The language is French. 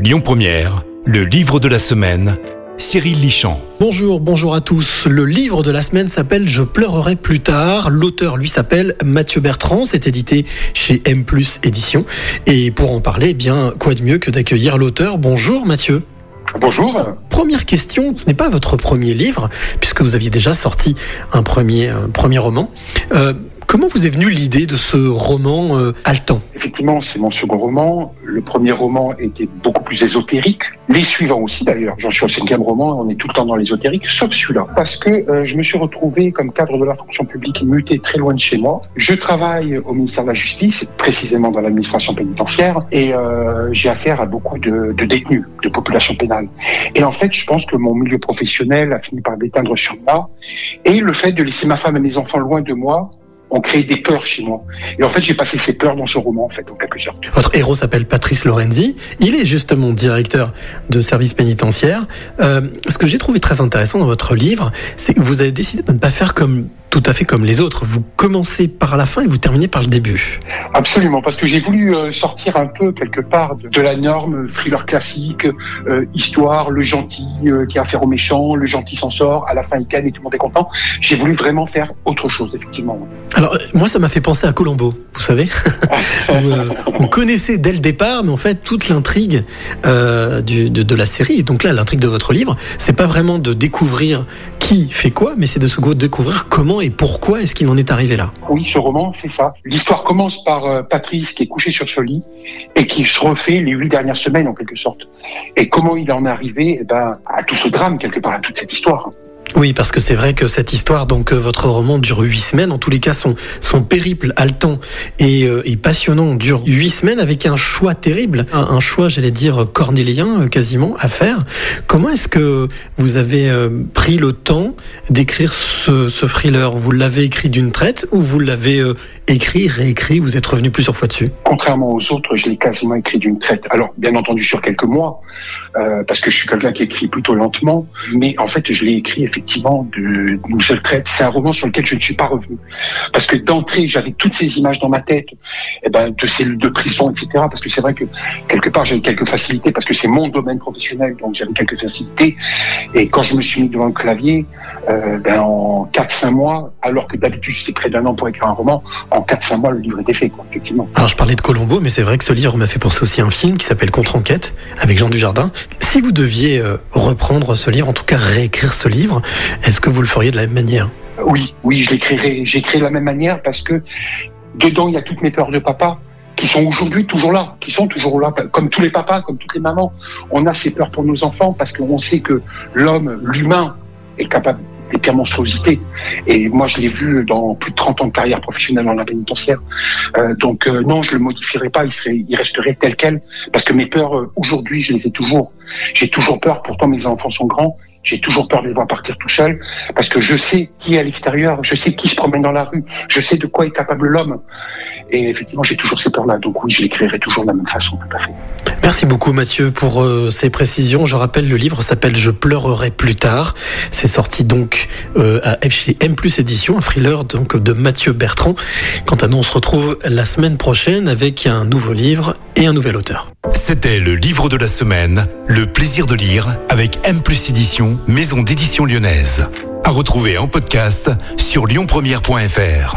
Lyon Première, le livre de la semaine, Cyril Lichamp. Bonjour, bonjour à tous. Le livre de la semaine s'appelle Je pleurerai plus tard. L'auteur lui s'appelle Mathieu Bertrand. C'est édité chez M Édition. Et pour en parler, eh bien, quoi de mieux que d'accueillir l'auteur? Bonjour Mathieu. Bonjour. Première question, ce n'est pas votre premier livre, puisque vous aviez déjà sorti un premier, un premier roman. Euh, Comment vous est venue l'idée de ce roman euh, haletant? Effectivement, c'est mon second roman. Le premier roman était beaucoup plus ésotérique. Les suivants aussi, d'ailleurs. J'en suis au cinquième roman, on est tout le temps dans l'ésotérique, sauf celui-là. Parce que euh, je me suis retrouvé comme cadre de la fonction publique muté très loin de chez moi. Je travaille au ministère de la Justice, précisément dans l'administration pénitentiaire, et euh, j'ai affaire à beaucoup de, de, détenus, de population pénale. Et en fait, je pense que mon milieu professionnel a fini par déteindre sur moi. Et le fait de laisser ma femme et mes enfants loin de moi, ont créé des peurs chez moi. Et en fait, j'ai passé ces peurs dans ce roman, en fait, en quelque sorte. Votre héros s'appelle Patrice Lorenzi. Il est justement directeur de service pénitentiaire. Euh, ce que j'ai trouvé très intéressant dans votre livre, c'est que vous avez décidé de ne pas faire comme tout à fait comme les autres. Vous commencez par la fin et vous terminez par le début. Absolument, parce que j'ai voulu euh, sortir un peu quelque part de la norme thriller classique, euh, histoire, le gentil euh, qui a affaire au méchant, le gentil s'en sort, à la fin il gagne et tout le monde est content. J'ai voulu vraiment faire autre chose, effectivement. Alors, moi, ça m'a fait penser à Colombo, vous savez. on connaissait dès le départ, mais en fait, toute l'intrigue de, de, la série, donc là, l'intrigue de votre livre, c'est pas vraiment de découvrir qui fait quoi, mais c'est de se découvrir comment et pourquoi est-ce qu'il en est arrivé là. Oui, ce roman, c'est ça. L'histoire commence par euh, Patrice qui est couché sur ce lit et qui se refait les huit dernières semaines en quelque sorte. Et comment il en est arrivé eh ben, à tout ce drame quelque part, à toute cette histoire. Oui, parce que c'est vrai que cette histoire, donc euh, votre roman dure huit semaines. En tous les cas, son, périple haletant et, euh, et passionnant dure huit semaines avec un choix terrible, un, choix, j'allais dire, cornélien euh, quasiment à faire. Comment est-ce que vous avez pris le temps d'écrire ce, ce thriller? Vous l'avez écrit d'une traite ou vous l'avez écrit, réécrit? Vous êtes revenu plusieurs fois dessus? Contrairement aux autres, je l'ai quasiment écrit d'une traite. Alors, bien entendu, sur quelques mois, parce que je suis quelqu'un qui écrit plutôt lentement, mais en fait, je l'ai écrit effectivement d'une seule traite. C'est un roman sur lequel je ne suis pas revenu. Parce que d'entrée, j'avais toutes ces images dans ma tête, eh ben, de cellules de prison, etc. Parce que c'est vrai que quelque part, j'avais quelques facilités, parce que c'est mon domaine professionnel, donc j'avais quelques facilités. Et quand je me suis mis devant le clavier, euh, ben, en 4-5 mois, alors que d'habitude c'est près d'un an pour écrire un roman, en 4-5 mois, le livre était fait, quoi, effectivement. Alors je parlais de Colombo, mais c'est vrai que ce livre m'a fait penser aussi un film qui s'appelle Contre-enquête, avec Jean Dujardin. Si vous deviez euh, reprendre ce livre, en tout cas réécrire ce livre, est-ce que vous le feriez de la même manière? Oui, oui, je l'écrirai. J'écris de la même manière parce que dedans, il y a toutes mes peurs de papa qui sont aujourd'hui toujours là, qui sont toujours là, comme tous les papas, comme toutes les mamans. On a ces peurs pour nos enfants parce qu'on sait que l'homme, l'humain, est capable des pires monstruosités. Et moi, je l'ai vu dans plus de 30 ans de carrière professionnelle dans la pénitentiaire. Euh, donc euh, non, je le modifierai pas, il, serait, il resterait tel quel, parce que mes peurs, euh, aujourd'hui, je les ai toujours. J'ai toujours peur, pourtant mes enfants sont grands, j'ai toujours peur de les voir partir tout seuls, parce que je sais qui est à l'extérieur, je sais qui se promène dans la rue, je sais de quoi est capable l'homme. Et effectivement, j'ai toujours ces peurs-là. Donc oui, je l'écrirai toujours de la même façon, tout à fait. Merci beaucoup Mathieu pour euh, ces précisions. Je rappelle, le livre s'appelle Je pleurerai plus tard. C'est sorti donc euh, à chez M Plus Édition, un thriller donc de Mathieu Bertrand. Quant à nous, on se retrouve la semaine prochaine avec un nouveau livre et un nouvel auteur. C'était le livre de la semaine, Le plaisir de lire avec M Plus Édition, maison d'édition lyonnaise. À retrouver en podcast sur lyonpremière.fr.